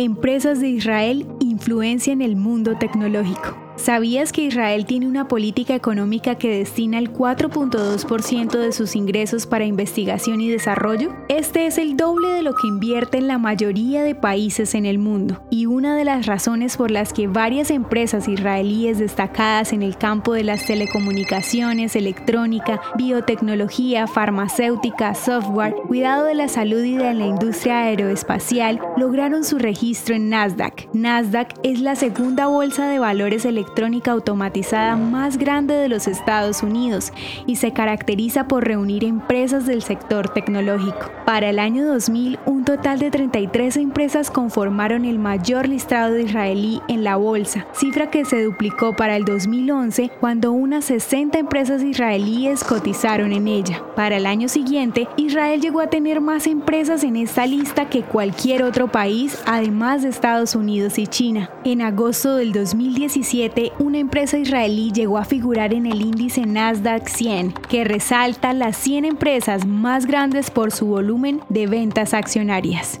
Empresas de Israel influencian el mundo tecnológico. ¿Sabías que Israel tiene una política económica que destina el 4.2% de sus ingresos para investigación y desarrollo? Este es el doble de lo que invierten la mayoría de países en el mundo y una de las razones por las que varias empresas israelíes destacadas en el campo de las telecomunicaciones, electrónica, biotecnología, farmacéutica, software, cuidado de la salud y de la industria aeroespacial lograron su registro en Nasdaq. Nasdaq es la segunda bolsa de valores electrónicos electrónica automatizada más grande de los Estados Unidos y se caracteriza por reunir empresas del sector tecnológico. Para el año 2000, un total de 33 empresas conformaron el mayor listado de israelí en la bolsa, cifra que se duplicó para el 2011 cuando unas 60 empresas israelíes cotizaron en ella. Para el año siguiente, Israel llegó a tener más empresas en esta lista que cualquier otro país, además de Estados Unidos y China. En agosto del 2017, una empresa israelí llegó a figurar en el índice Nasdaq 100, que resalta las 100 empresas más grandes por su volumen de ventas accionarias.